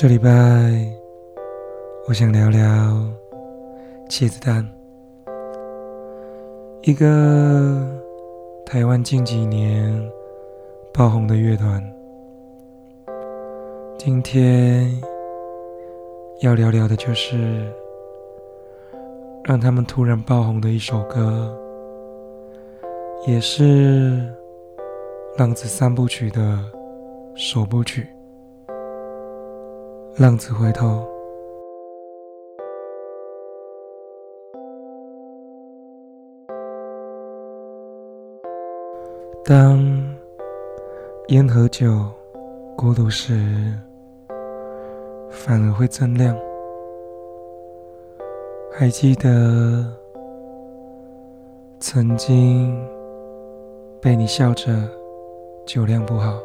这礼拜，我想聊聊茄子蛋，一个台湾近几年爆红的乐团。今天要聊聊的就是让他们突然爆红的一首歌，也是《浪子三部曲》的首部曲。浪子回头，当烟和酒孤独时，反而会增亮。还记得曾经被你笑着酒量不好，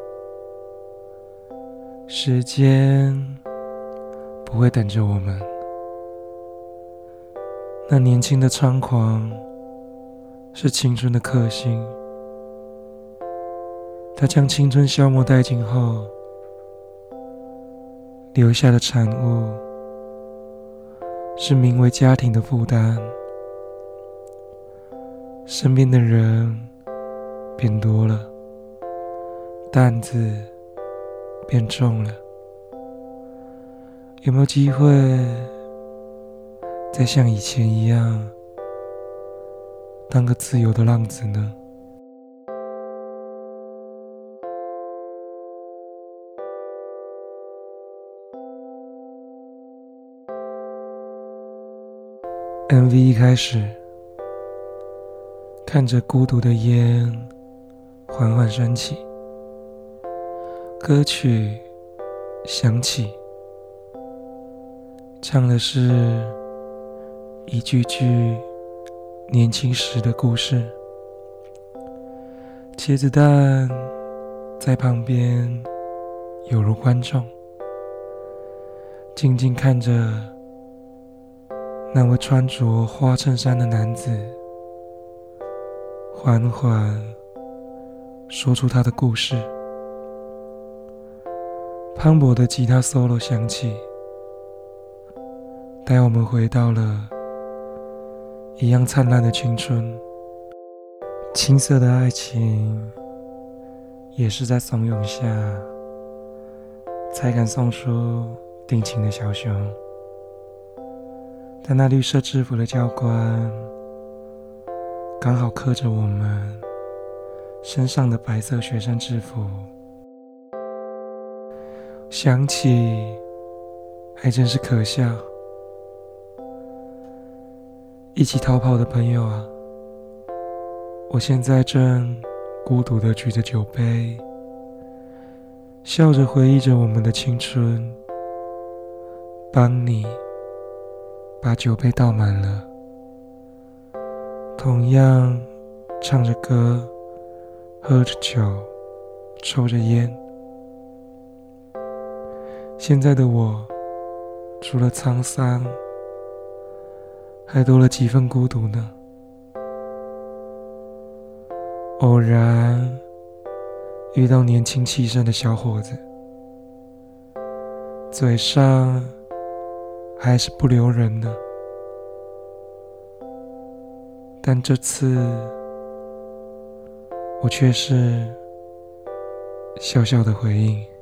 时间。不会等着我们。那年轻的猖狂是青春的克星，他将青春消磨殆尽后，留下的产物是名为家庭的负担。身边的人变多了，担子变重了。有没有机会再像以前一样当个自由的浪子呢？MV 一开始，看着孤独的烟缓缓升起，歌曲响起。唱的是一句句年轻时的故事。茄子蛋在旁边，有如观众，静静看着那位穿着花衬衫的男子，缓缓说出他的故事。磅礴的吉他 solo 响起。带我们回到了一样灿烂的青春，青涩的爱情也是在怂恿下才敢送出定情的小熊。但那绿色制服的教官刚好刻着我们身上的白色学生制服，想起还真是可笑。一起逃跑的朋友啊，我现在正孤独的举着酒杯，笑着回忆着我们的青春，帮你把酒杯倒满了，同样唱着歌，喝着酒，抽着烟。现在的我，除了沧桑。还多了几分孤独呢。偶然遇到年轻气盛的小伙子，嘴上还是不留人呢。但这次我却是笑笑的回应。